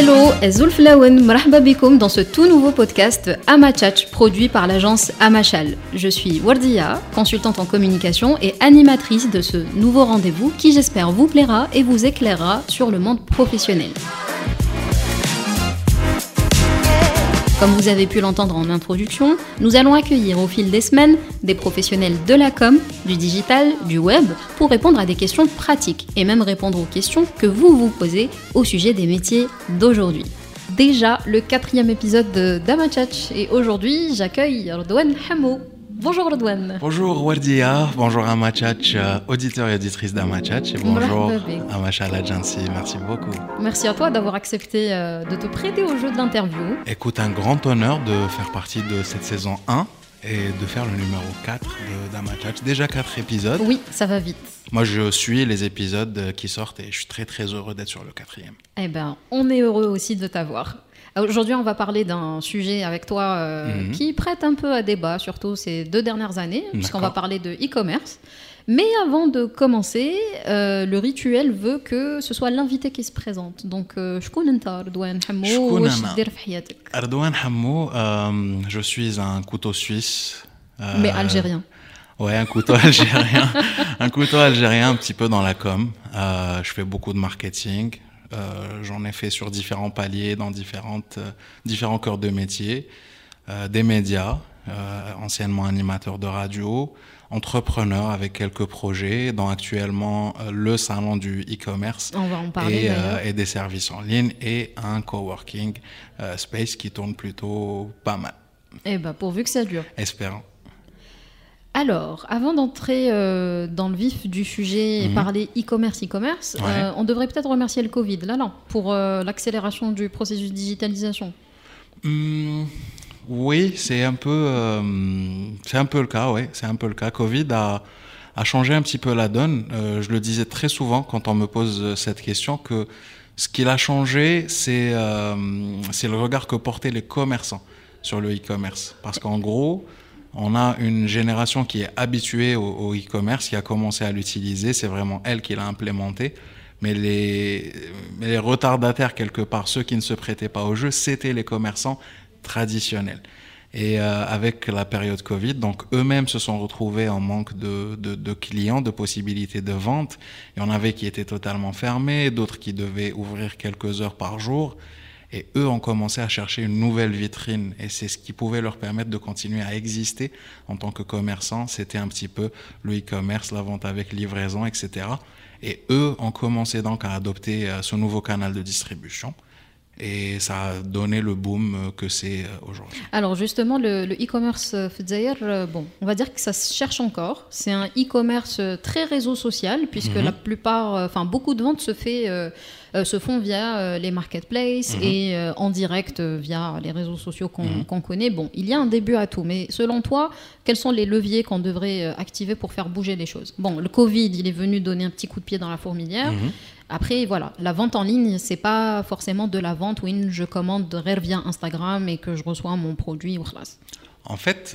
Hello, Zulf Lawen, marhaba bikoum dans ce tout nouveau podcast Amachach produit par l'agence Amachal. Je suis Wardia, consultante en communication et animatrice de ce nouveau rendez-vous qui j'espère vous plaira et vous éclairera sur le monde professionnel. Comme vous avez pu l'entendre en introduction, nous allons accueillir au fil des semaines des professionnels de la com, du digital, du web, pour répondre à des questions pratiques et même répondre aux questions que vous vous posez au sujet des métiers d'aujourd'hui. Déjà le quatrième épisode de Damachach et aujourd'hui j'accueille Rodouane Hamo. Bonjour Rodouane. Bonjour Wardia, bonjour Amachach, euh, auditeur et auditrice d'Amachach et bonjour Amachal Agency, merci beaucoup. Merci à toi d'avoir accepté euh, de te prêter au jeu de l'interview. Écoute, un grand honneur de faire partie de cette saison 1 et de faire le numéro 4 d'Amachach. Déjà 4 épisodes. Oui, ça va vite. Moi, je suis les épisodes qui sortent et je suis très très heureux d'être sur le quatrième. Eh ben, on est heureux aussi de t'avoir. Aujourd'hui, on va parler d'un sujet avec toi euh, mhm. qui prête un peu à débat, surtout ces deux dernières années, puisqu'on va parler de e-commerce. Mais avant de commencer, euh, le rituel veut que ce soit l'invité qui se présente. Donc, Hamou, je suis un couteau suisse. Euh, Mais algérien. Ouais, un couteau algérien. un couteau algérien un petit peu dans la com. je fais beaucoup de marketing. Euh, j'en ai fait sur différents paliers, dans différentes, euh, différents corps de métier, euh, des médias, anciennement animateur de radio, entrepreneur avec quelques projets, dans actuellement le salon du e-commerce et, et, des services en ligne et un coworking space qui tourne plutôt pas mal. Eh ben, pourvu que ça dure. Espérons. Alors, avant d'entrer euh, dans le vif du sujet et mhm. parler e-commerce, e-commerce, euh, on devrait peut-être remercier le Covid, là, non, pour euh, l'accélération du processus de digitalisation. Hmm, oui, c'est un peu, c'est un peu le cas, oui, c'est un peu le cas. Covid a, a, changé un petit peu la donne. je le disais très souvent quand on me pose cette question que ce qu'il a changé, c'est, c'est le regard que portaient les commerçants sur le e-commerce, parce qu'en gros on a une génération qui est habituée au, e-commerce, qui a commencé à l'utiliser. C'est vraiment elle qui l'a implémenté. Mais les, retardataires, quelque part, ceux qui ne se prêtaient pas au jeu, c'était les commerçants traditionnels. Et euh, avec la période Covid, donc eux-mêmes se sont retrouvés en manque de, de, clients, de possibilités de vente. Il y en avait qui étaient totalement fermés, d'autres qui devaient ouvrir quelques heures par jour. Et eux ont commencé à chercher une nouvelle vitrine. Et c'est ce qui pouvait leur permettre de continuer à exister en tant que commerçants. C'était un petit peu le e-commerce, la vente avec livraison, etc. Et eux ont commencé donc à adopter euh, ce nouveau canal de distribution. Et ça a donné le boom euh, que c'est euh, aujourd'hui. Alors justement, le e-commerce e bon, on va dire que ça se cherche encore. C'est un e-commerce très réseau social, puisque mhm. la plupart, enfin beaucoup de ventes se fait euh, se font via euh, les marketplaces mhm. et euh, en direct via les réseaux sociaux mhm. qu'on connaît. Bon, il y a un début à tout, mais selon toi, quels sont les leviers qu'on devrait activer pour faire bouger les choses? Bon, le Covid, il est venu donner un petit coup de pied dans la fourmilière. Mhm. Après, voilà, la vente en ligne, c'est pas forcément de la vente où je commande via Instagram et que je reçois mon produit. En fait,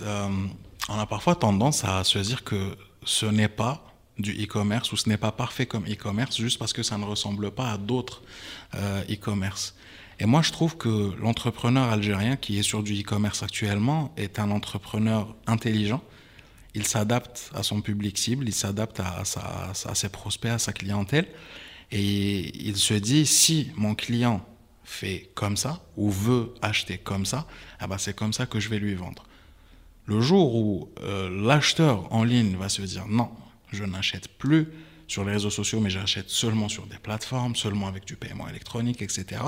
on a parfois tendance à se dire que ce n'est pas du e-commerce ou ce n'est pas parfait comme e-commerce juste parce que ça ne ressemble pas à d'autres euh, e-commerce. Et moi, je trouve que l'entrepreneur algérien qui est sur du e-commerce actuellement est un entrepreneur intelligent. Il s'adapte à son public cible, il s'adapte à, ses prospects, à sa clientèle. Et il se dit, si mon client fait comme ça ou veut acheter comme ça, ah ben c'est comme ça que je vais lui vendre. Le jour où euh, l'acheteur en ligne va se dire non, je n'achète plus sur les réseaux sociaux, mais j'achète seulement sur des plateformes, seulement avec du paiement électronique, etc.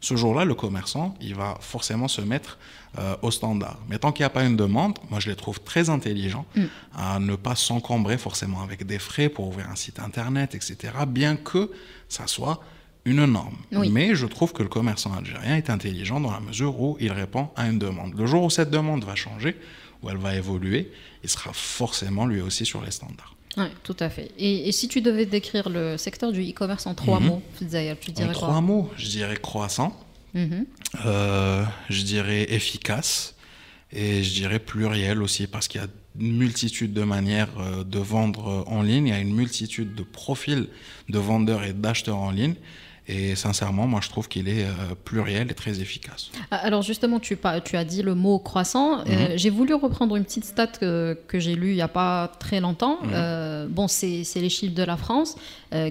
Ce jour-là, le commerçant, il va forcément se mettre euh, au standard. Mais tant qu'il n'y a pas une demande, moi je les trouve très intelligents mm. à ne pas s'encombrer forcément avec des frais pour ouvrir un site internet, etc. Bien que ça soit une norme. Mais je trouve que le commerçant algérien est intelligent dans la mesure où il répond à une demande. Le jour où cette demande va changer, où elle va évoluer, il sera forcément lui aussi sur les standards. Oui, tout à fait. Et, si tu devais décrire le secteur du e-commerce en trois mhm. mots, tu dirais En trois mots, je dirais croissant, mhm. euh, je dirais efficace et je dirais pluriel aussi parce qu'il y a une multitude de manières euh, de vendre en ligne, il y a une multitude de profils de vendeurs et d'acheteurs en ligne. Et sincèrement, moi, je trouve qu'il est euh, pluriel et très efficace. Ah, alors justement, tu, tu as dit le mot croissant. Euh, mhm. j'ai voulu reprendre une petite stat que, j'ai lue il n'y a pas très longtemps. Mhm. Euh, bon, c'est les chiffres de la France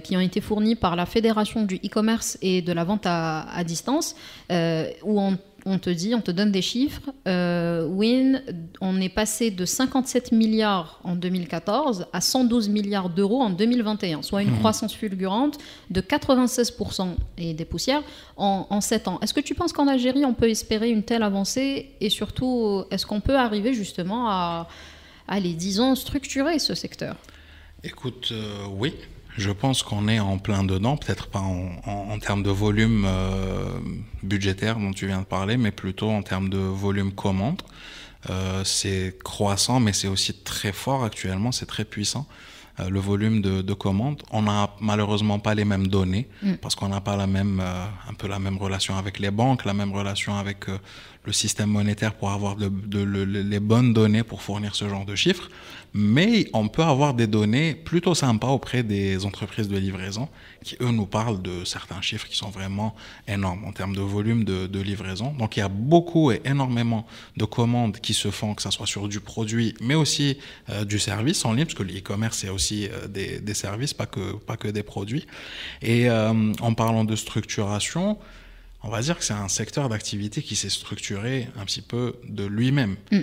qui ont été fournis par la Fédération du e-commerce et de la vente à, à distance, où on on te dit, on te donne des chiffres. Euh, Win, on est passé de 57 milliards en 2014 à 112 milliards d'euros en 2021, soit une mhm. croissance fulgurante de 96% et des poussières en, en 7 ans. Est-ce que tu penses qu'en Algérie, on peut espérer une telle avancée et surtout, est-ce qu'on peut arriver justement à, les disons, structurer ce secteur? Écoute, euh, oui, je pense qu'on est en plein dedans, peut-être pas en, termes de volume euh, budgétaire dont tu viens de parler, mais plutôt en termes de volume commande. Euh, c'est croissant, mais c'est aussi très fort actuellement, c'est très puissant. Euh, le volume de, commandes. On n'a malheureusement pas les mêmes données mm. parce qu'on n'a pas la même, un peu la même relation avec les banques, la même relation avec le système monétaire pour avoir les bonnes données pour fournir ce genre de chiffres. Mais on peut avoir des données plutôt sympas auprès des entreprises de livraison qui, eux, nous parlent de certains chiffres qui sont vraiment énormes en termes de volume de, livraison. Donc il y a beaucoup et énormément de commandes qui se font, que ce soit sur du produit, mais aussi euh, du service en ligne, parce que l'e-commerce, c'est aussi euh, des, services, pas que, pas que des produits. Et euh, en parlant de structuration, on va dire que c'est un secteur d'activité qui s'est structuré un petit peu de lui-même. Mm.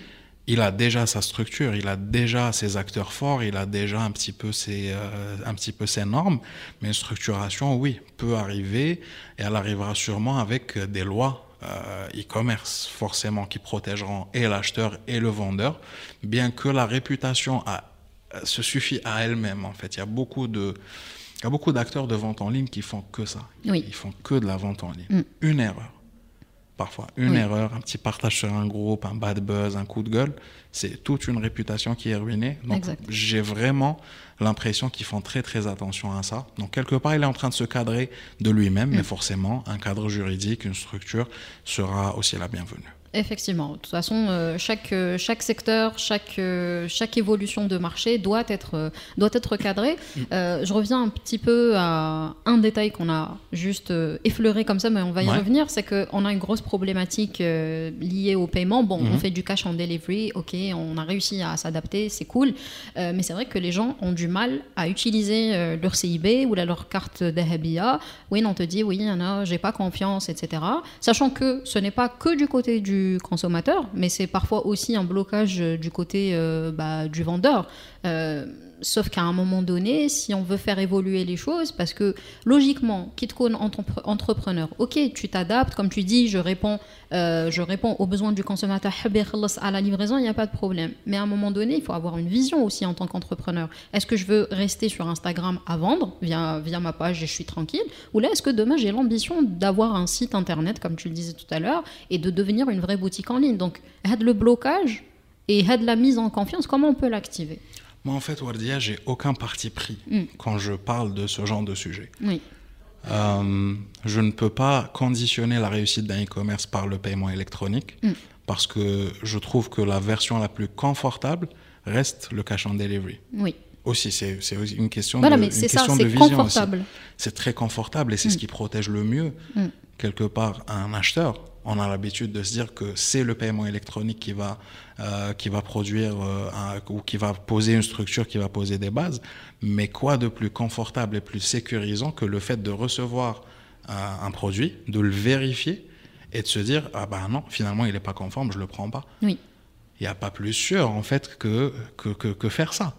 Il a déjà sa structure, il a déjà ses acteurs forts, il a déjà un petit peu ses, euh, un petit peu ses normes, mais une structuration, oui, peut arriver et elle arrivera sûrement avec des lois euh, e-commerce, forcément, qui protégeront et l'acheteur et le vendeur, bien que la réputation se suffit à elle-même, en fait. Il y a beaucoup de, il y a beaucoup d'acteurs de vente en ligne qui font que ça. Ils font que de la vente en ligne. Mm. Une erreur. Parfois, une erreur, un petit partage sur un groupe, un bad buzz, un coup de gueule, c'est toute une réputation qui est ruinée. Donc, j'ai vraiment l'impression qu'ils font très très attention à ça. Donc, quelque part, il est en train de se cadrer de lui-même, mais mm. forcément, un cadre juridique, une structure sera aussi la bienvenue. Effectivement. De toute façon, euh, chaque, euh, chaque secteur, chaque, euh, chaque évolution de marché doit être, doit être cadrée. Mm. je reviens un petit peu à un détail qu'on a juste effleuré comme ça, mais on va y revenir. C'est qu'on a une grosse problématique liée au paiement. Bon, on mm-hmm. fait du cash en delivery, ok, on a réussi à s'adapter, c'est cool. mais c'est vrai que les gens ont du mal à utiliser leur CIB ou leur carte d'Ahabia. Oui, on te dit, oui, j'ai pas confiance, etc. Sachant que ce n'est pas que du côté du consommateur, mais c'est parfois aussi un blocage euh, du côté euh, bah, du vendeur. Euh, sauf qu'à un moment donné, si on veut faire évoluer les choses, parce que logiquement, qu'un entrepreneur, ok, tu t'adaptes, comme tu dis, je réponds, je réponds aux besoins du consommateur à la livraison, il n'y a pas de problème. Mais à un moment donné, il faut avoir une vision aussi en tant qu'entrepreneur. Est-ce que je veux rester sur Instagram à vendre via, via ma page et je suis tranquille Ou là, est-ce que demain, j'ai l'ambition d'avoir un site internet, comme tu le disais tout à l'heure, et de devenir une vraie boutique en ligne? Donc, le blocage et la mise en confiance, comment on peut l'activer? Moi, en fait, Wardia, j'ai aucun parti pris mm. quand je parle de ce genre de sujet. Oui. Euh, je ne peux pas conditionner la réussite d'un e-commerce par le paiement électronique mm. parce que je trouve que la version la plus confortable reste le cash on delivery. Oui. Aussi, c'est une question voilà, de, mais c'est ça, c'est très confortable et c'est ce mm. qui protège le mieux, quelque part, un acheteur on a l'habitude de se dire que c'est le paiement électronique qui va, euh, qui va produire euh, ou qui va poser une structure, qui va poser des bases. Mais quoi de plus confortable et plus sécurisant que le fait de recevoir euh, un produit, de le vérifier et de se dire ah ben non, finalement il n'est pas conforme, je le prends pas. Oui. Il n'y a pas plus sûr en fait que, que, que faire ça.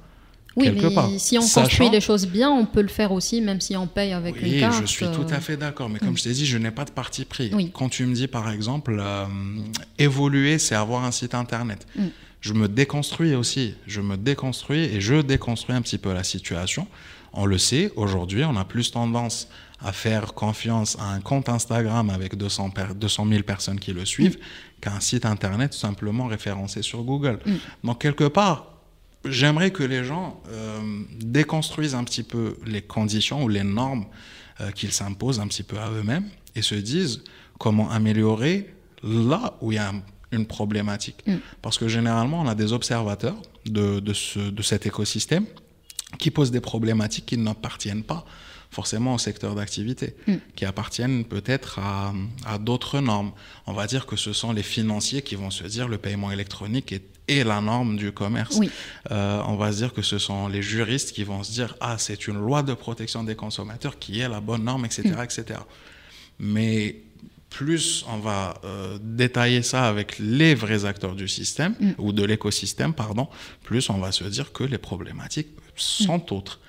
Oui, mais si on construit les choses bien, on peut le faire aussi, même si on paye avec oui, une carte. je suis tout à euh, fait d'accord. Mais comme mm. je t'ai dit, je n'ai pas de parti pris. Quand tu me dis, par exemple, euh, évoluer, c'est avoir un site internet. Mm. Je me déconstruis aussi. Je me déconstruis et je déconstruis un petit peu la situation. On le sait, aujourd'hui, on a plus tendance à faire confiance à un compte Instagram avec 200, 200 000 personnes qui le suivent mm. qu'à un site internet simplement référencé sur Google. Donc, quelque part, j'aimerais que les gens euh, déconstruisent un petit peu les conditions ou les normes euh, qu'ils s'imposent un petit peu à eux-mêmes et se disent comment améliorer là où il y a une problématique. Mm. Parce que généralement, on a des observateurs de, de, ce, de cet écosystème qui posent des problématiques qui n'appartiennent pas forcément au secteur d'activité, Mm. qui appartiennent peut-être à, à d'autres normes. On va dire que ce sont les financiers qui vont se dire le paiement électronique est, la norme du commerce. Oui. Euh, on va se dire que ce sont les juristes qui vont se dire ah c'est une loi de protection des consommateurs qui est la bonne norme, etc., Mm. etc. Mais plus on va euh, détailler ça avec les vrais acteurs du système Mm. ou de l'écosystème, pardon, plus on va se dire que les problématiques sont autres.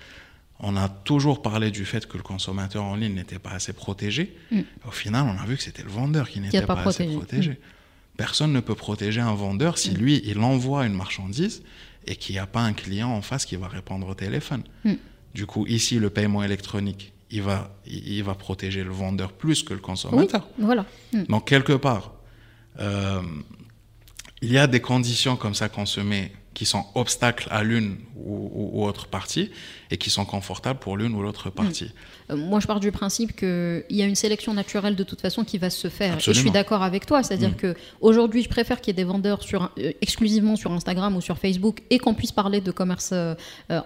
On a toujours parlé du fait que le consommateur en ligne n'était pas assez protégé. Mm. Au final, on a vu que c'était le vendeur qui n'était pas pas, protégé. assez protégé. Personne ne peut protéger un vendeur si Mm. lui, il envoie une marchandise et qu'il n'y a pas un client en face qui va répondre au téléphone. Mm. Du coup, ici, le paiement électronique, il va, il va protéger le vendeur plus que le consommateur. Voilà. Mm. Donc, quelque part, euh, il y a des conditions comme ça qu'on se met qui sont obstacles à l'une ou, ou- ou autre partie et qui sont confortables pour l'une ou l'autre partie. Euh, Moi, je pars du principe qu'il y a une sélection naturelle de toute façon qui va se faire. Et je suis d'accord avec toi. C'est-à-dire Mm. que aujourd'hui, je préfère qu'il y ait des vendeurs sur, euh, exclusivement sur Instagram ou sur Facebook et qu'on puisse parler de commerce euh,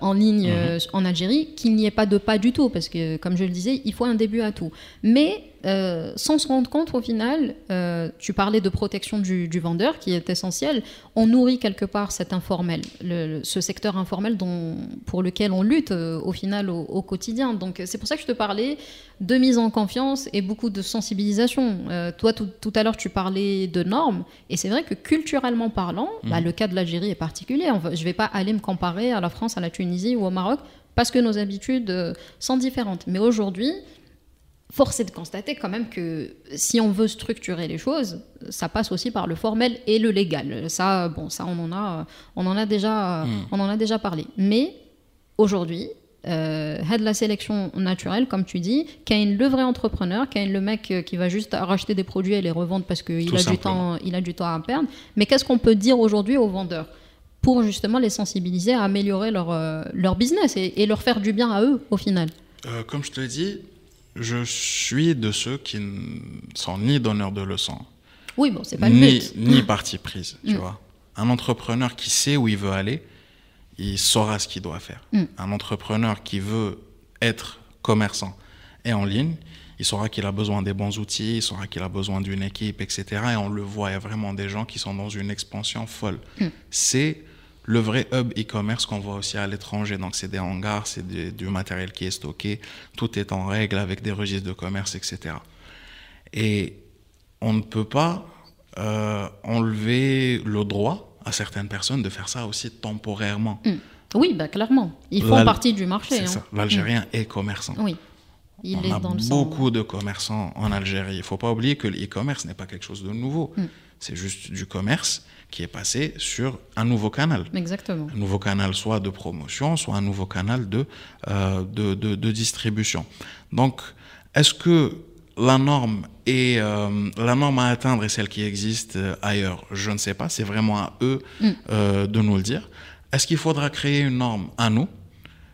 en ligne euh, en Algérie, qu'il n'y ait pas de pas du tout. Parce que, comme je le disais, il faut un début à tout. Mais euh, sans se rendre compte, au final, euh, tu parlais de protection du, du vendeur qui est essentiel. On nourrit quelque part cet informel, le- le- ce secteur informel dont, pour lequel on lutte euh, au final au, au quotidien. Donc c'est pour ça que je te parlais de mise en confiance et beaucoup de sensibilisation. Euh, toi, tout, tout à l'heure, tu parlais de normes. Et c'est vrai que culturellement parlant, bah, le cas de l'Algérie est particulier. On va- je ne vais pas aller me comparer à la France, à la Tunisie ou au Maroc parce que nos habitudes euh, sont différentes. Mais aujourd'hui, Force est de constater quand même que si on veut structurer les choses, ça passe aussi par le formel et le légal. Ça, bon, ça on en a, on en a déjà, Mm. on en a déjà parlé. Mais aujourd'hui, euh, had la sélection naturelle, comme tu dis, Kane le vrai entrepreneur, Kane le mec euh, qui va juste racheter des produits et les revendre parce qu'il a du temps, il a du temps à perdre. Mais qu'est-ce qu'on peut dire aujourd'hui aux vendeurs pour justement les sensibiliser à améliorer leur, euh, leur business et, et leur faire du bien à eux au final? Euh, comme je te l'ai dit, je suis de ceux qui ne sont ni donneurs de leçons, Oui, bon, c'est pas le ni, but. ni parti prise, tu Mm. vois. Un entrepreneur qui sait où il veut aller, il saura ce qu'il doit faire. Mm. Un entrepreneur qui veut être commerçant et en ligne, il saura qu'il a besoin des bons outils, il saura qu'il a besoin d'une équipe, etc. Et on le voit, il y a vraiment des gens qui sont dans une expansion folle. Mm. C'est le vrai hub e-commerce qu'on voit aussi à l'étranger. Donc, c'est des hangars, c'est du matériel qui est stocké, tout est en règle avec des registres de commerce, etc. Et on ne peut pas euh, enlever le droit à certaines personnes de faire ça aussi temporairement. Mm. Oui, bah, clairement. Ils font partie du marché. Hein. L'Algérien est commerçant. Oui. Il on est a dans le sang. beaucoup de commerçants en Algérie. Il ne faut pas oublier que l'e-commerce n'est pas quelque chose de nouveau. Mm. C'est juste du commerce qui est passé sur un nouveau canal. Exactement. Un nouveau canal soit de promotion, soit un nouveau canal de, euh, de, de- de distribution. Donc, est-ce que la norme, est, euh, la norme à atteindre est celle qui existe euh, ailleurs? Je ne sais pas. C'est vraiment à eux Mm. euh, de nous le dire. Est-ce qu'il faudra créer une norme à nous?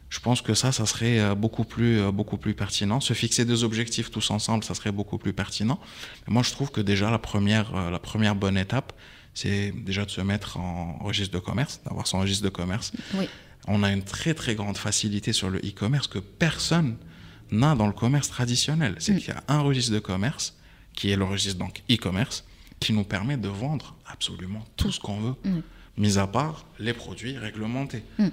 Je pense que ça, ça serait beaucoup plus, beaucoup plus pertinent. Se fixer des objectifs tous ensemble, ça serait beaucoup plus pertinent. Mais moi, je trouve que déjà, la première, la première bonne étape, c'est déjà de se mettre en registre de commerce, d'avoir son registre de commerce. Oui. On a une très, très grande facilité sur le e-commerce que personne n'a dans le commerce traditionnel. C'est Mm. qu'il y a un registre de commerce, qui est le registre donc e-commerce, qui nous permet de vendre absolument tout ce qu'on veut, Mm. mis à part les produits réglementés. Mm.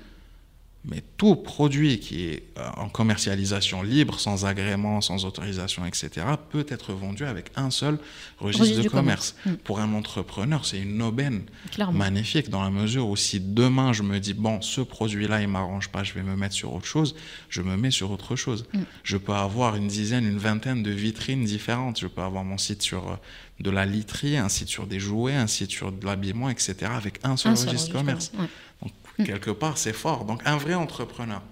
Mais tout produit qui est euh, en commercialisation libre, sans agrément, sans autorisation, etc., peut être vendu avec un seul registre, Registre de commerce. commerce. Mm. Pour un entrepreneur, c'est une aubaine Clairement. magnifique dans la mesure où si demain je me dis, bon, ce produit-là, il m'arrange pas, je vais me mettre sur autre chose, je me mets sur autre chose. Mm. Je peux avoir une dizaine, une vingtaine de vitrines différentes. Je peux avoir mon site sur euh, de la literie, un site sur des jouets, un site sur de l'habillement, etc., avec un seul Un seul registre registre, commerce. ouais. Donc, Mm. quelque part, c'est fort. Donc, un vrai entrepreneur,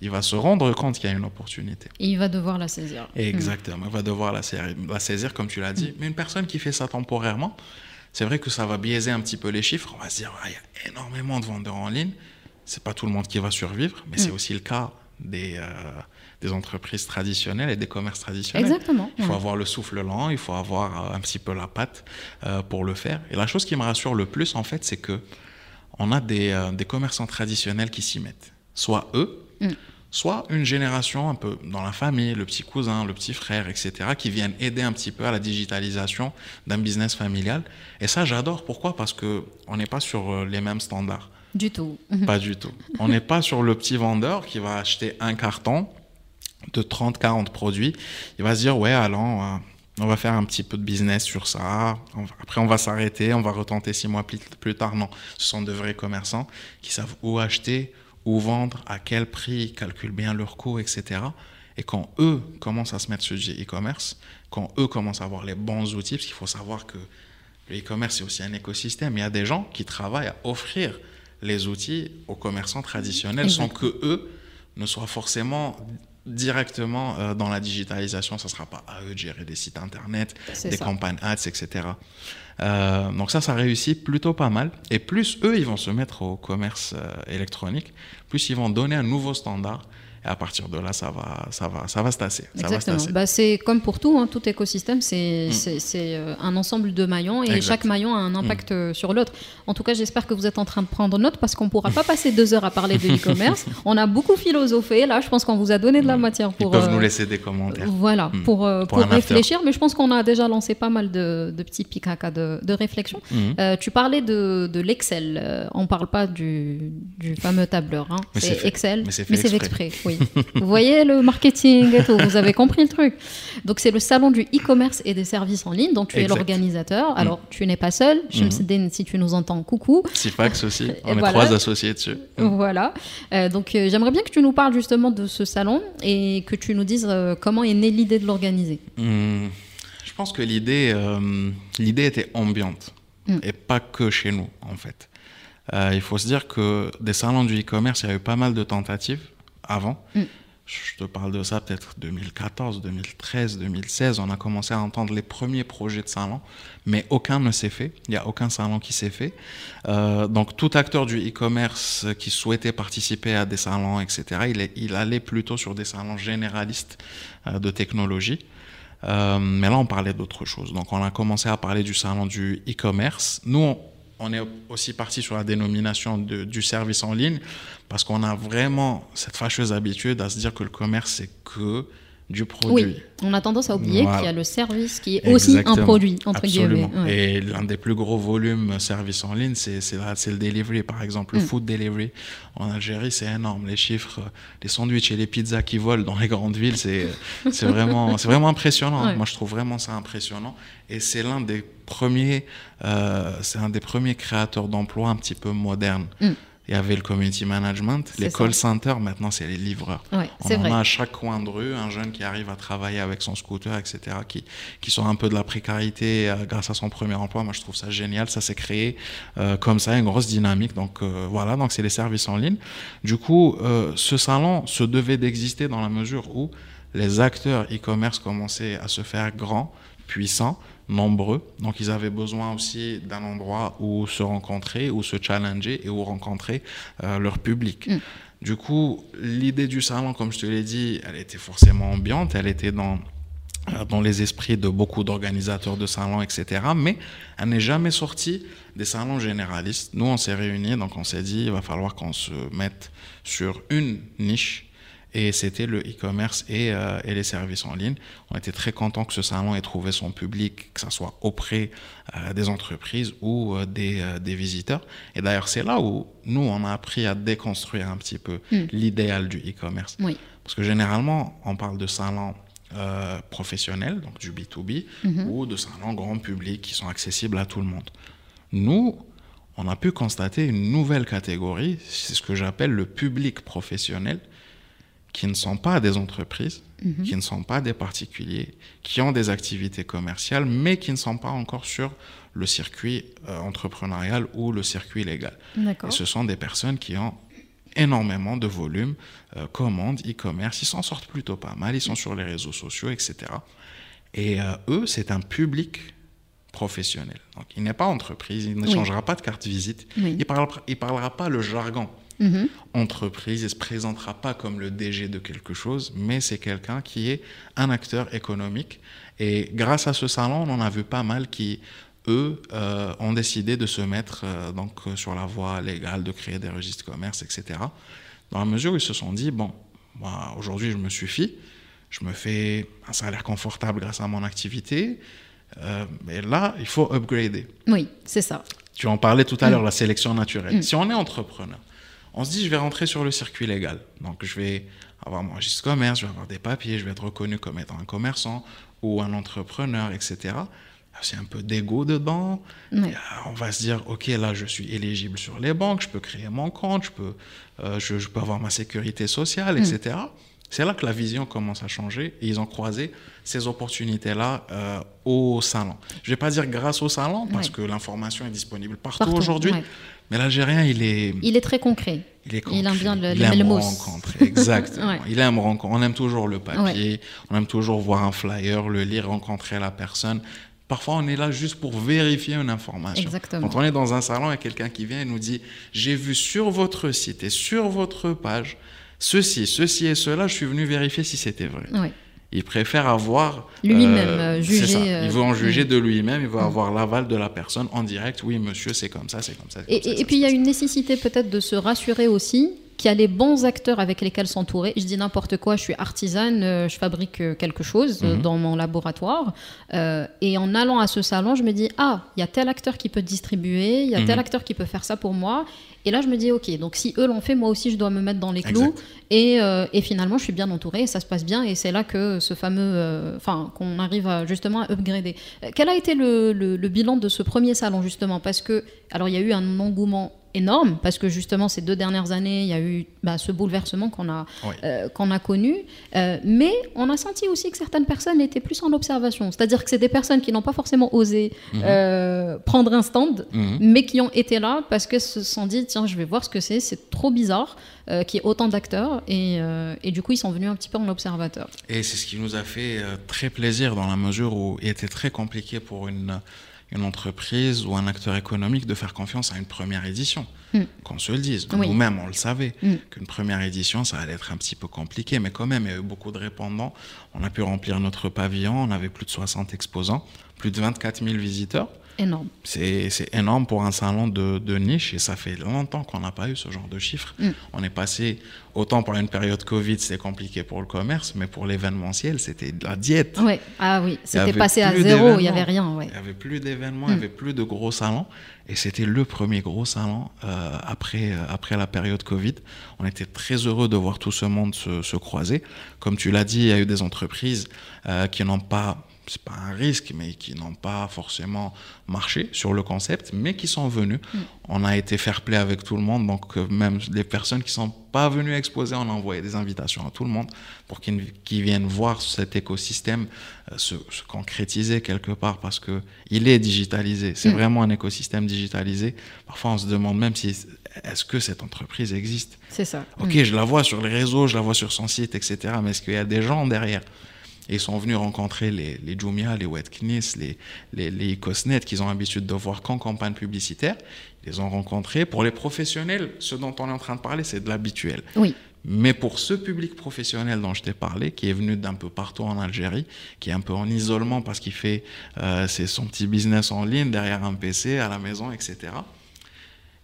il va se rendre compte qu'il y a une opportunité. Et il va devoir la saisir. Exactement. Il va devoir la saisir, la saisir, comme tu l'as dit. Mais une personne qui fait ça temporairement, c'est vrai que ça va biaiser un petit peu les chiffres. On va se dire, Ah, il y a énormément de vendeurs en ligne. C'est pas tout le monde qui va survivre, mais c'est Mm. aussi le cas des, euh, des entreprises traditionnelles et des commerces traditionnels. Exactement. Il faut ouais. avoir le souffle lent, il faut avoir euh, un petit peu la patte euh, pour le faire. Et la chose qui me rassure le plus, en fait, c'est que on a des, euh, des commerçants traditionnels qui s'y mettent. Soit eux, Mm. soit une génération un peu dans la famille, le petit cousin, le petit frère, etc., qui viennent aider un petit peu à la digitalisation d'un business familial. Et ça, j'adore. Pourquoi? Parce qu'on n'est pas sur euh, les mêmes standards. Du tout. Pas du tout. On n'est pas sur le petit vendeur qui va acheter un carton de 30, 40 produits. Il va se dire, ouais, allons, on va faire un petit peu de business sur ça. Après, on va s'arrêter, on va retenter six mois plus tard. Non, ce sont de vrais commerçants qui savent où acheter, où vendre, à quel prix, ils calculent bien leurs coûts, etc. Et quand eux commencent à se mettre sur du e-commerce, quand eux commencent à avoir les bons outils, parce qu'il faut savoir que le e-commerce, c'est aussi un écosystème. Il y a des gens qui travaillent à offrir les outils aux commerçants traditionnels sans que eux ne soient forcément directement euh, dans la digitalisation. Ça ne sera pas à eux de gérer des sites internet, des campagnes ads, etc. Euh, donc ça, ça réussit plutôt pas mal. Et plus eux, ils vont se mettre au commerce euh, électronique, plus ils vont donner un nouveau standard et à partir de là, ça va, ça va, ça va se tasser. Exactement. Bah, c'est comme pour tout, hein, tout écosystème, c'est mm. euh, un ensemble de maillons et chaque maillon a un impact mm. euh, sur l'autre. En tout cas, j'espère que vous êtes en train de prendre note parce qu'on ne pourra pas passer deux heures à parler de e-commerce. On a beaucoup philosophé. Là, je pense qu'on vous a donné de la mm. matière pour. Ils peuvent nous euh, laisser des commentaires. Voilà, pour, pour, réfléchir. Mais je pense qu'on a déjà lancé pas mal de, de petits picaca de, de réflexion. tu parlais de, de l'Excel. on ne parle pas du, du fameux tableur. Hein. C'est Excel, mais c'est fait, exprès. Oui vous voyez le marketing et tout, vous avez compris le truc. Donc c'est le salon du e-commerce et des services en ligne dont tu es l'organisateur. Mm. Alors tu n'es pas seul, mm si tu nous entends, coucou. Sifax aussi, on est trois associés dessus. Mm. Voilà. Euh, donc euh, j'aimerais bien que tu nous parles justement de ce salon et que tu nous dises euh, comment est née l'idée de l'organiser. Je pense que l'idée, l'idée était ambiante et pas que chez nous en fait. il faut se dire que des salons du e-commerce, il y a eu pas mal de tentatives avant. Mm. Je te parle de ça peut-être 2014, 2013, 2016. On a commencé à entendre les premiers projets de salon, mais aucun ne s'est fait. Il n'y a aucun salon qui s'est fait. Euh, donc tout acteur du e-commerce qui souhaitait participer à des salons, etc., il, il allait plutôt sur des salons généralistes euh, de technologie. Euh, mais là, on parlait d'autre chose. Donc on a commencé à parler du salon du e-commerce. Nous, on, on est aussi parti sur la dénomination du service en ligne parce qu'on a vraiment cette fâcheuse habitude à se dire que le commerce, c'est que du produit. Oui, on a tendance à oublier qu'il y a le service qui est aussi un produit, entre Absolument. Et l'un des plus gros volumes service en ligne, c'est le delivery, par exemple, le mm. food delivery. En Algérie, c'est énorme. Les chiffres, les sandwichs et les pizzas qui volent dans les grandes villes, c'est vraiment, vraiment impressionnant. Moi, je trouve vraiment ça impressionnant. Et c'est l'un des premiers, euh, c'est un des premiers créateurs d'emplois un petit peu modernes. Mm il y avait le community management, les call centers, maintenant c'est les livreurs. on en a à chaque coin de rue un jeune qui arrive à travailler avec son scooter, etc., qui, qui sort un peu de la précarité euh, grâce à son premier emploi. Moi je trouve ça génial, ça s'est créé euh, comme ça, une grosse dynamique. Donc euh, voilà, donc c'est les services en ligne. Du coup, ce salon se devait d'exister dans la mesure où les acteurs e-commerce commençaient à se faire grands, puissants, nombreux. Donc ils avaient besoin aussi d'un endroit où se rencontrer, où se challenger et où rencontrer euh, leur public. Mm. Du coup, l'idée du salon, comme je te l'ai dit, elle était forcément ambiante, elle était dans, euh, dans les esprits de beaucoup d'organisateurs de salons, etc. Mais elle n'est jamais sortie des salons généralistes. Nous, on s'est réunis, donc on s'est dit, il va falloir qu'on se mette sur une niche et c'était le e-commerce et, euh, et, les services en ligne. On était très contents que ce salon ait trouvé son public, que ce soit auprès euh, des entreprises ou euh, des, des, visiteurs. Et d'ailleurs, c'est là où nous, on a appris à déconstruire un petit peu hmm. l'idéal du e-commerce. Oui. Parce que généralement, on parle de salons professionnels, donc du B2B, mhm. ou de salons grand public qui sont accessibles à tout le monde. Nous, on a pu constater une nouvelle catégorie, c'est ce que j'appelle le public professionnel, qui ne sont pas des entreprises, mhm. qui ne sont pas des particuliers, qui ont des activités commerciales, mais qui ne sont pas encore sur le circuit euh, entrepreneurial ou le circuit légal. Et ce sont des personnes qui ont énormément de volume, euh, commandes, e-commerce, ils s'en sortent plutôt pas mal, ils sont sur les réseaux sociaux, etc. Et euh, eux, c'est un public professionnel. Donc, il n'est pas entreprise, il ne changera pas de carte visite, il ne parlera, il parlera pas le jargon Mhm. entreprise. Il ne se présentera pas comme le DG de quelque chose, mais c'est quelqu'un qui est un acteur économique. Et grâce à ce salon, on en a vu pas mal qui, eux, euh, ont décidé de se mettre euh, donc, sur la voie légale, de créer des registres de commerce, etc. Dans la mesure où ils se sont dit, bon, moi, aujourd'hui, je me suffis. Je me fais un salaire confortable grâce à mon activité. Euh, mais là, il faut upgrader. Oui, c'est ça. Tu en parlais tout à l'heure, mm. la sélection naturelle. Mm. Si on est entrepreneur, on se dit, je vais rentrer sur le circuit légal. Donc, je vais avoir mon registre commerce, je vais avoir des papiers, je vais être reconnu comme étant un commerçant ou un entrepreneur, etc. C'est un peu d'ego dedans. On va se dire, OK, là, je suis éligible sur les banques, je peux créer mon compte, je peux, euh, je, peux avoir ma sécurité sociale, etc. C'est là que la vision commence à changer et ils ont croisé ces opportunités-là euh, au salon. Je ne vais pas dire grâce au salon parce que l'information est disponible partout, aujourd'hui, mais l'Algérien, il est... Il est très concret. Il est concret. Il aime bien le, il aime rencontrer, exactement. Il aime rencontrer. On aime toujours le papier, on aime toujours voir un flyer, le lire, rencontrer la personne. Parfois, on est là juste pour vérifier une information. Exactement. Quand on est dans un salon et quelqu'un qui vient et nous dit J'ai vu sur votre site et sur votre page ceci, ceci et cela, je suis venu vérifier si c'était vrai. Oui. Il préfère avoir lui-même euh, juger. Ça. Il veut en juger de lui-même. Il veut avoir l'aval de la personne en direct. Oui, monsieur, c'est comme ça, c'est comme ça. et, et puis il y a une nécessité peut-être de se rassurer aussi qu'il y a les bons acteurs avec lesquels s'entourer. Je dis n'importe quoi, je suis artisane, euh, je fabrique euh, quelque chose euh, mhm. dans mon laboratoire. et en allant à ce salon, je me dis, ah, il y a tel acteur qui peut distribuer, il y a tel mhm. acteur qui peut faire ça pour moi. Et là, je me dis, ok, donc si eux l'ont fait, moi aussi, je dois me mettre dans les clous. Et, et, finalement, je suis bien entourée, et ça se passe bien. Et c'est là que ce fameux, enfin, qu'on arrive justement à upgrader. Quel a été le, le, bilan de ce premier salon, justement? Parce que, alors, il y a eu un engouement énorme parce que justement ces deux dernières années, il y a eu bah, ce bouleversement qu'on a, euh, qu'on a connu. Euh, mais on a senti aussi que certaines personnes étaient plus en observation. C'est-à-dire que c'est des personnes qui n'ont pas forcément osé mhm. euh, prendre un stand, mhm. mais qui ont été là parce que se sont dit, tiens, je vais voir ce que c'est, c'est trop bizarre qu'il y ait autant d'acteurs. Et, et, du coup, ils sont venus un petit peu en observateur. Et c'est ce qui nous a fait très plaisir dans la mesure où il était très compliqué pour une une entreprise ou un acteur économique de faire confiance à une première édition. Mm. Qu'on se le dise. Nous-mêmes, on le savait, mm. qu'une première édition, ça allait être un petit peu compliqué, mais quand même, il y a eu beaucoup de répondants. On a pu remplir notre pavillon, on avait plus de 60 exposants, plus de 24 000 visiteurs énorme. C'est énorme pour un salon de, de, niche et ça fait longtemps qu'on n'a pas eu ce genre de chiffres. Mm. On est passé, autant pour une période Covid, c'était compliqué pour le commerce, mais pour l'événementiel, c'était de la diète. Ouais. Ah oui, c'était passé à zéro, il n'y avait rien. Ouais. Il n'y avait plus d'événements, il n'y mm. avait plus de gros salons. Et c'était le premier gros salon euh, après, euh, après la période Covid. On était très heureux de voir tout ce monde se, se croiser. Comme tu l'as dit, il y a eu des entreprises euh, qui n'ont pas c'est pas un risque, mais qui n'ont pas forcément marché sur le concept, mais qui sont venus. Mm. On a été fair play avec tout le monde, donc euh, même les personnes qui sont pas venues exposer, on a envoyé des invitations à tout le monde pour qu'ils viennent voir cet écosystème euh, se, concrétiser quelque part, parce que il est digitalisé. C'est mm. vraiment un écosystème digitalisé. Parfois, on se demande même si est-ce que cette entreprise existe? C'est ça. Ok, mm. je la vois sur les réseaux, je la vois sur son site, etc. Mais est-ce qu'il y a des gens derrière? Et ils sont venus rencontrer les, les Jumia, les Wetknis, les, les, les Ecosnet qu'ils ont l'habitude de voir qu'en campagne publicitaire. Ils les ont rencontrés. Pour les professionnels, ce dont on est en train de parler, c'est de l'habituel. Oui. Mais pour ce public professionnel dont je t'ai parlé, qui est venu d'un peu partout en Algérie, qui est un peu en isolement parce qu'il fait euh, son petit business en ligne derrière un PC à la maison, etc.,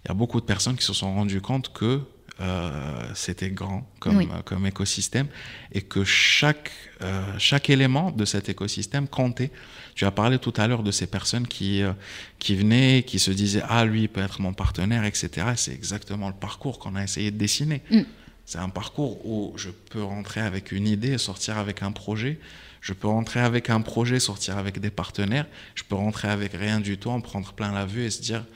il y a beaucoup de personnes qui se sont rendues compte que euh, c'était grand comme, comme écosystème et que chaque, euh, chaque élément de cet écosystème comptait. Tu as parlé tout à l'heure de ces personnes qui, euh, qui venaient, qui se disaient Ah, lui, il peut être mon partenaire, etc. C'est exactement le parcours qu'on a essayé de dessiner. Mm. C'est un parcours où je peux rentrer avec une idée et sortir avec un projet. Je peux rentrer avec un projet, sortir avec des partenaires. Je peux rentrer avec rien du tout, en prendre plein la vue et se dire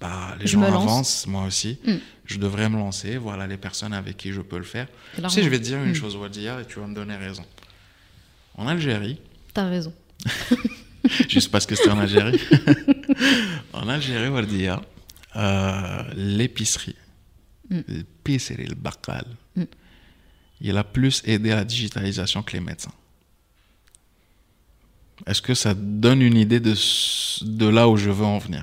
bah, les gens avancent, moi aussi. Mm. Je devrais me lancer. Voilà les personnes avec qui je peux le faire. Tu sais, je vais te dire une mm. chose, Wadia, et tu vas me donner raison. En Algérie. T'as raison. juste parce que c'est en Algérie. en Algérie, Wadia, euh, l'épicerie, mm. l'épicerie, le bakal, il a plus aidé à la digitalisation que les médecins. Est-ce que ça donne une idée de, de là où je veux en venir?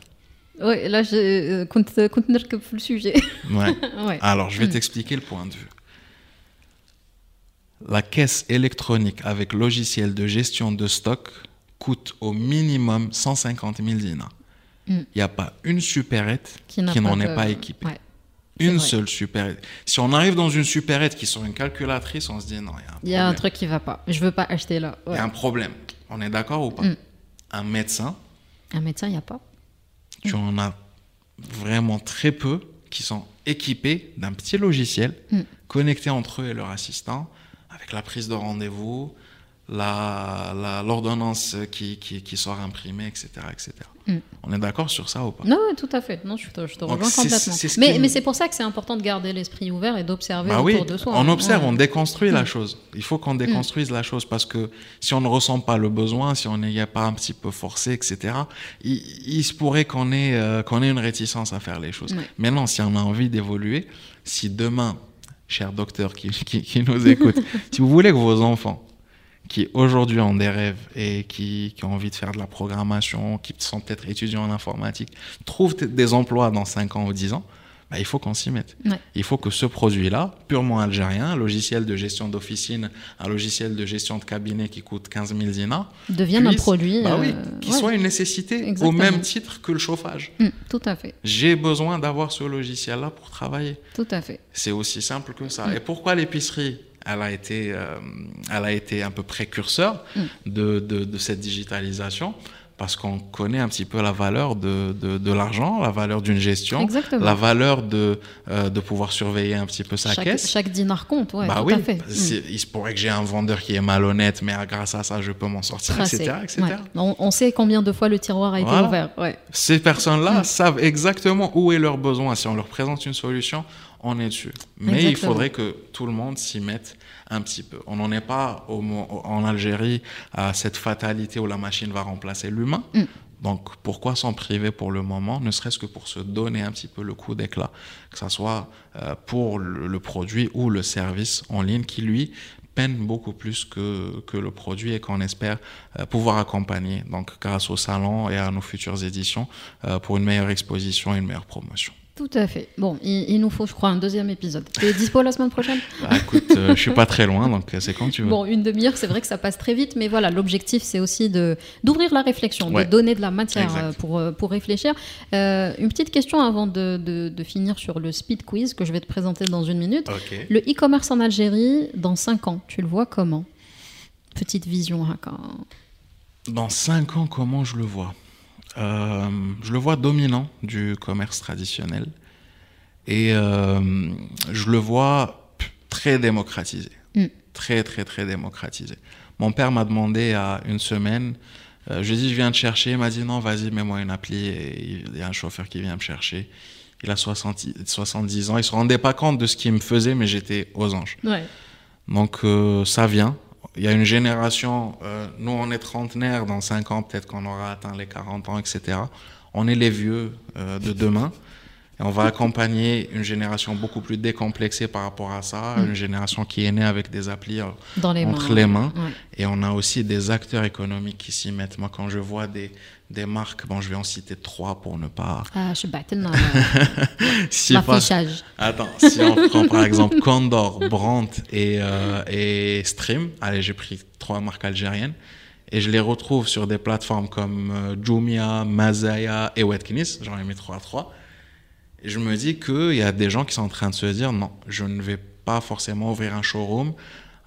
Oui, là, je compte que le sujet. Ouais. Alors, je vais mm. t'expliquer le point de vue. La caisse électronique avec logiciel de gestion de stock coûte au minimum 150 000 dinars. Mm. Il n'y a pas une supérette qui n'en est pas équipée. Une seule supérette. Si on arrive dans une supérette qui sont une calculatrice, on se dit non, il y a un, truc qui va pas. Je veux pas acheter là. Il y a un problème. On est d'accord ou pas? Mm. Un médecin. Un médecin, il n'y a pas. Tu en as vraiment très peu qui sont équipés d'un petit logiciel mm. connecté entre eux et leur assistant, avec la prise de rendez-vous, l'ordonnance la, qui, qui, imprimée, etc. etc. Mm. On est d'accord sur ça ou pas? Non, tout à fait. Non, je te, je te rejoins complètement. mais, mais c'est pour ça que c'est important de garder l'esprit ouvert et d'observer bah autour de soi. On observe, on déconstruit la mm. chose. Il faut qu'on déconstruise la chose parce que si on ne ressent pas le besoin, si on n'y a pas un petit peu forcé, etc., il, se pourrait qu'on ait, euh, qu'on ait une réticence à faire les choses. Maintenant, si on a envie d'évoluer, si demain, cher docteur qui, qui nous écoute, si vous voulez que vos enfants qui aujourd'hui ont des rêves et qui, qui, ont envie de faire de la programmation, qui sont peut-être étudiants en informatique, trouvent des emplois dans 5 ans ou 10 ans, bah, il faut qu'on s'y mette. Il faut que ce produit-là, purement algérien, un logiciel de gestion d'officine, un logiciel de gestion de cabinet qui coûte 15 000 dinars, devienne un produit bah oui, euh, qui soit une nécessité au même titre que le chauffage. Mm, tout à fait. J'ai besoin d'avoir ce logiciel-là pour travailler. Tout à fait. C'est aussi simple que ça. Mm. Et pourquoi l'épicerie? Elle a été, euh, elle a été un peu précurseur mm. de, de, cette digitalisation parce qu'on connaît un petit peu la valeur de, de, l'argent, la valeur d'une gestion, la valeur de, euh, de pouvoir surveiller un petit peu sa caisse. Chaque dinar compte, ouais, bah oui, mm. Il se pourrait que j'ai un vendeur qui est malhonnête, mais grâce à ça, je peux m'en sortir, etc. On, sait combien de fois le tiroir a été ouvert. Ces personnes-là mm. savent exactement où est leur besoin. Si on leur présente une solution, on est dessus. Mais il faudrait que tout le monde s'y mette un petit peu. On n'en est pas au, en Algérie à cette fatalité où la machine va remplacer l'humain. Mm. Donc pourquoi s'en priver pour le moment, ne serait-ce que pour se donner un petit peu le coup d'éclat, que ce soit euh, pour le, produit ou le service en ligne qui, lui, peine beaucoup plus que, que le produit et qu'on espère euh, pouvoir accompagner donc grâce au salon et à nos futures éditions euh, pour une meilleure exposition et une meilleure promotion. Tout à fait. Bon, il, nous faut, je crois, un deuxième épisode. Tu es dispo la semaine prochaine? Bah, Écoute, euh, je suis pas très loin, donc euh, c'est quand tu veux. Bon, une demi-heure, c'est vrai que ça passe très vite, mais voilà, l'objectif, c'est aussi de d'ouvrir la réflexion, de donner de la matière euh, pour, pour réfléchir. une petite question avant de, de, finir sur le speed quiz que je vais te présenter dans une minute. Le e-commerce en Algérie, dans cinq ans, tu le vois comment? Petite vision. Hein, quand... Dans cinq ans, comment je le vois? Euh, je le vois dominant du commerce traditionnel et euh, je le vois très démocratisé. Mm. Très, très, très démocratisé. Mon père m'a demandé à une semaine, euh, je lui ai dit, je viens te chercher. Il m'a dit, non, vas-y, mets-moi une appli. Et il y a un chauffeur qui vient me chercher. Il a 60, 70 ans. Il se rendait pas compte de ce qu'il me faisait, mais j'étais aux anges. Donc, ça vient il y a une génération, euh, nous on est trentenaires, dans 5 ans peut-être qu'on aura atteint les 40 ans, etc. On est les vieux euh, de demain. Et on va accompagner une génération beaucoup plus décomplexée par rapport à ça, mm. une génération qui est née avec des applis euh, entre les mains. Et on a aussi des acteurs économiques qui s'y mettent. Moi, quand je vois des, des marques, bon, je vais en citer trois pour ne pas. Ah, je bats si L'affichage. Attends, si on prend par exemple Condor, Brandt et, euh, et Stream, allez, j'ai pris trois marques algériennes et je les retrouve sur des plateformes comme euh, Jumia, Mazaya et Wetkinis, j'en ai mis trois à trois. Je me dis qu'il y a des gens qui sont en train de se dire non, je ne vais pas forcément ouvrir un showroom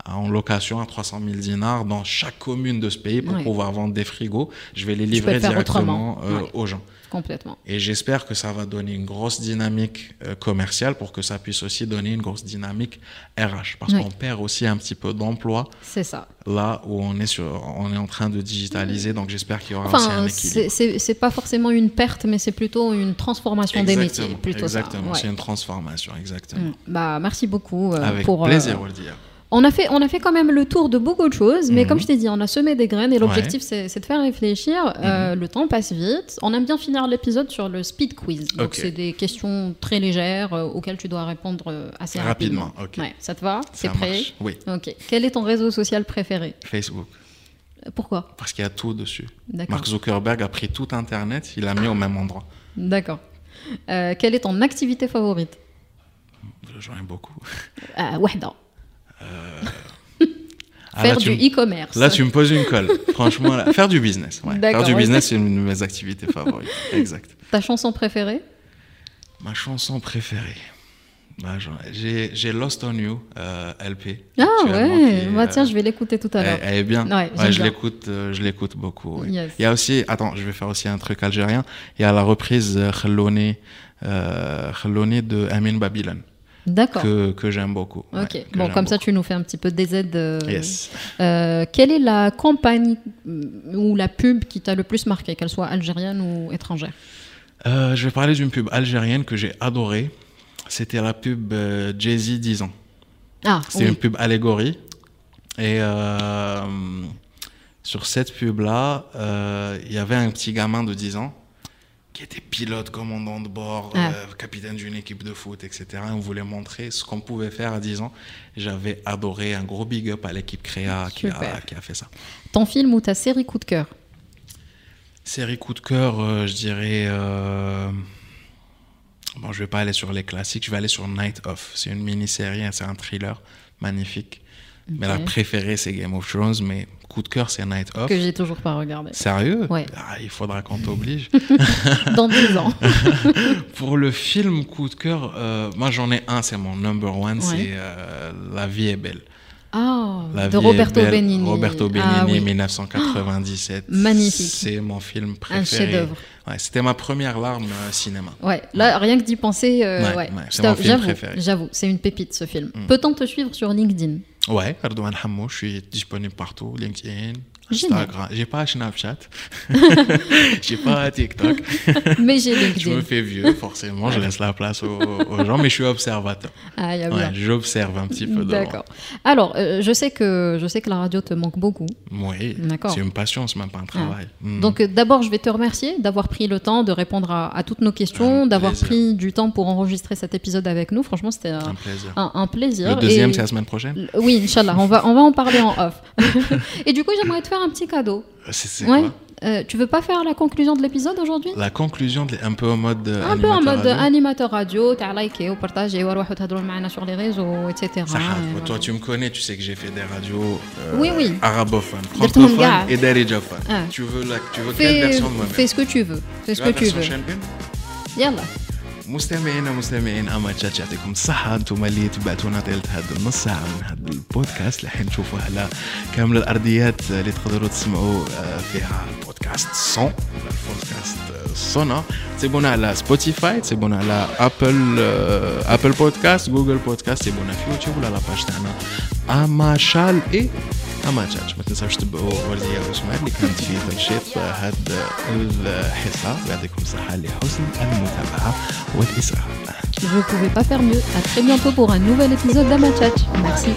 en location à 300 000 dinars dans chaque commune de ce pays pour pouvoir vendre des frigos. Je vais les livrer directement euh, aux gens. Complètement. Et j'espère que ça va donner une grosse dynamique euh, commerciale pour que ça puisse aussi donner une grosse dynamique RH. Parce qu'on perd aussi un petit peu d'emploi. C'est ça. Là où on est, sur, on est en train de digitaliser, donc j'espère qu'il y aura aussi un équilibre. C'est pas forcément une perte, mais c'est plutôt une transformation des métiers. Plutôt exactement, c'est une transformation, exactement. Mm. Bah, merci beaucoup euh, Avec pour. plaisir, euh, le dire. On a, fait, on a fait quand même le tour de beaucoup de choses, mais comme mhm. je t'ai dit, on a semé des graines et l'objectif c'est de faire réfléchir. Euh, mhm. le temps passe vite. On aime bien finir l'épisode sur le speed quiz. Donc c'est des questions très légères euh, auxquelles tu dois répondre euh, assez rapidement. rapidement. ça te va? C'est prêt? Oui. Ok. Quel est ton réseau social préféré? Facebook. Pourquoi? Parce qu'il y a tout dessus. Mark Zuckerberg a pris tout Internet, il l'a mis au même endroit. D'accord. quelle est ton activité favorite? J'en ai beaucoup. ouais, non. Euh, ah, faire du e-commerce. Là, tu me poses une colle. Franchement, faire du business. Faire du business, c'est une de mes activités favorites. Exact. Ta chanson préférée? Ma chanson préférée. Bah, j'ai Lost on You, euh, LP. Ah ouais, qui bah, euh, tiens, je vais l'écouter tout à l'heure. Elle, elle est bien. Ouais, je l'écoute, euh, je l'écoute beaucoup. oui. Yes. Il y a aussi, attends, je vais faire aussi un truc algérien. Il y a la reprise euh, euh, Khallouni de Amin Babylon. Que, que j'aime beaucoup. Ok, bon, comme ça tu nous fais un petit peu des aides. euh, Yes. euh, quelle est la campagne euh, ou la pub qui t'a le plus marqué, qu'elle soit algérienne ou étrangère? Euh, je vais parler d'une pub algérienne que j'ai adorée. C'était la pub Jay-Z 10 ans. Ah, C'était oui. une pub allégorie. Et sur cette pub-là, il y avait un petit gamin de 10 ans qui était pilote, commandant de bord, Ah. euh, capitaine d'une équipe de foot, etc. Et on voulait montrer ce qu'on pouvait faire à 10 ans. J'avais adoré un gros big up à l'équipe Créa qui a, Super. qui a fait ça. Ton film ou ta série coup de cœur Série coup de cœur, euh, je dirais. euh, Bon, je vais pas aller sur les classiques, je vais aller sur Night Of. C'est une mini-série, hein, c'est un thriller magnifique. Mais la préférée, c'est Game of Thrones, mais coup de cœur, c'est Night Of. Que j'ai toujours pas regardé. Sérieux? Ouais. Ah, Il faudra qu'on t'oblige. Dans 10 ans. Pour le film coup de cœur, euh, moi j'en ai un, c'est mon number one, Ouais. c'est euh, La vie est belle. Ah, La de vie Roberto belle. Benigni. Roberto Benigni, Ah oui. 1997. Magnifique. C'est mon film préféré. Un chef-d'œuvre. Ouais, C'était ma première larme euh, cinéma. Ouais, là, rien que d'y penser, euh, Ouais, c'est mon film préféré. J'avoue, c'est une pépite ce film. Mm. Peut-on te suivre sur LinkedIn? Ouais, Ardouane Hamou, je suis disponible partout, LinkedIn. Instagram. J'ai pas Snapchat, j'ai pas TikTok. Mais j'ai Je me LinkedIn. fais vieux, forcément, je laisse la place aux, aux gens, mais je suis observateur. Ah, Ouais, j'observe un petit peu. D'accord. Alors, euh, je sais que je sais que la radio te manque beaucoup. Oui, D'accord. c'est une passion, c'est même pas un travail. Mm. Donc euh, d'abord, je vais te remercier d'avoir pris le temps de répondre à, à toutes nos questions, d'avoir pris du temps pour enregistrer cet épisode avec nous. Franchement, c'était un, un plaisir. un- plaisir. Le deuxième, Et- c'est la semaine prochaine Oui, Inch'Allah, on va, on va en parler en off. Et du coup, j'aimerais te faire un petit cadeau. Euh, ouais. Euh, tu veux pas faire la conclusion de l'épisode aujourd'hui? La conclusion, de, un peu en mode euh, Un peu en mode radio. animateur radio, t'as liké ou partagé ou sur les réseaux, etc. Toi, tu me connais, tu sais que j'ai fait des radios euh, oui, oui. arabophones, francophones et darija-phones. Ah. Tu veux, la, tu veux quelle version de moi Fais ce que tu veux. Fais ce que tu veux. Yalla. مستمعينا مستمعين أما تشات يعطيكم الصحة. أنتم اللي تبعتونا طيلة هاد النص ساعة من هاد البودكاست. اللي حين تشوفوه على كامل الأرضيات اللي تقدروا تسمعوا آه، فيها البودكاست ولا البودكاست آه، صونا تسيبونا على سبوتيفاي تسيبونا على ابل آه، ابل بودكاست جوجل بودكاست تسيبونا في يوتيوب ولا لاباج تاعنا اما شال اي أما تشات ما تنساوش تتبعوا وردية واسماعيل اللي كانت في تنشيط هاد الحصة ويعطيكم الصحة لحسن المتابعة والإسراء Je ne pouvais pas faire mieux. À très bientôt pour un nouvel épisode d'Amachatch. Merci.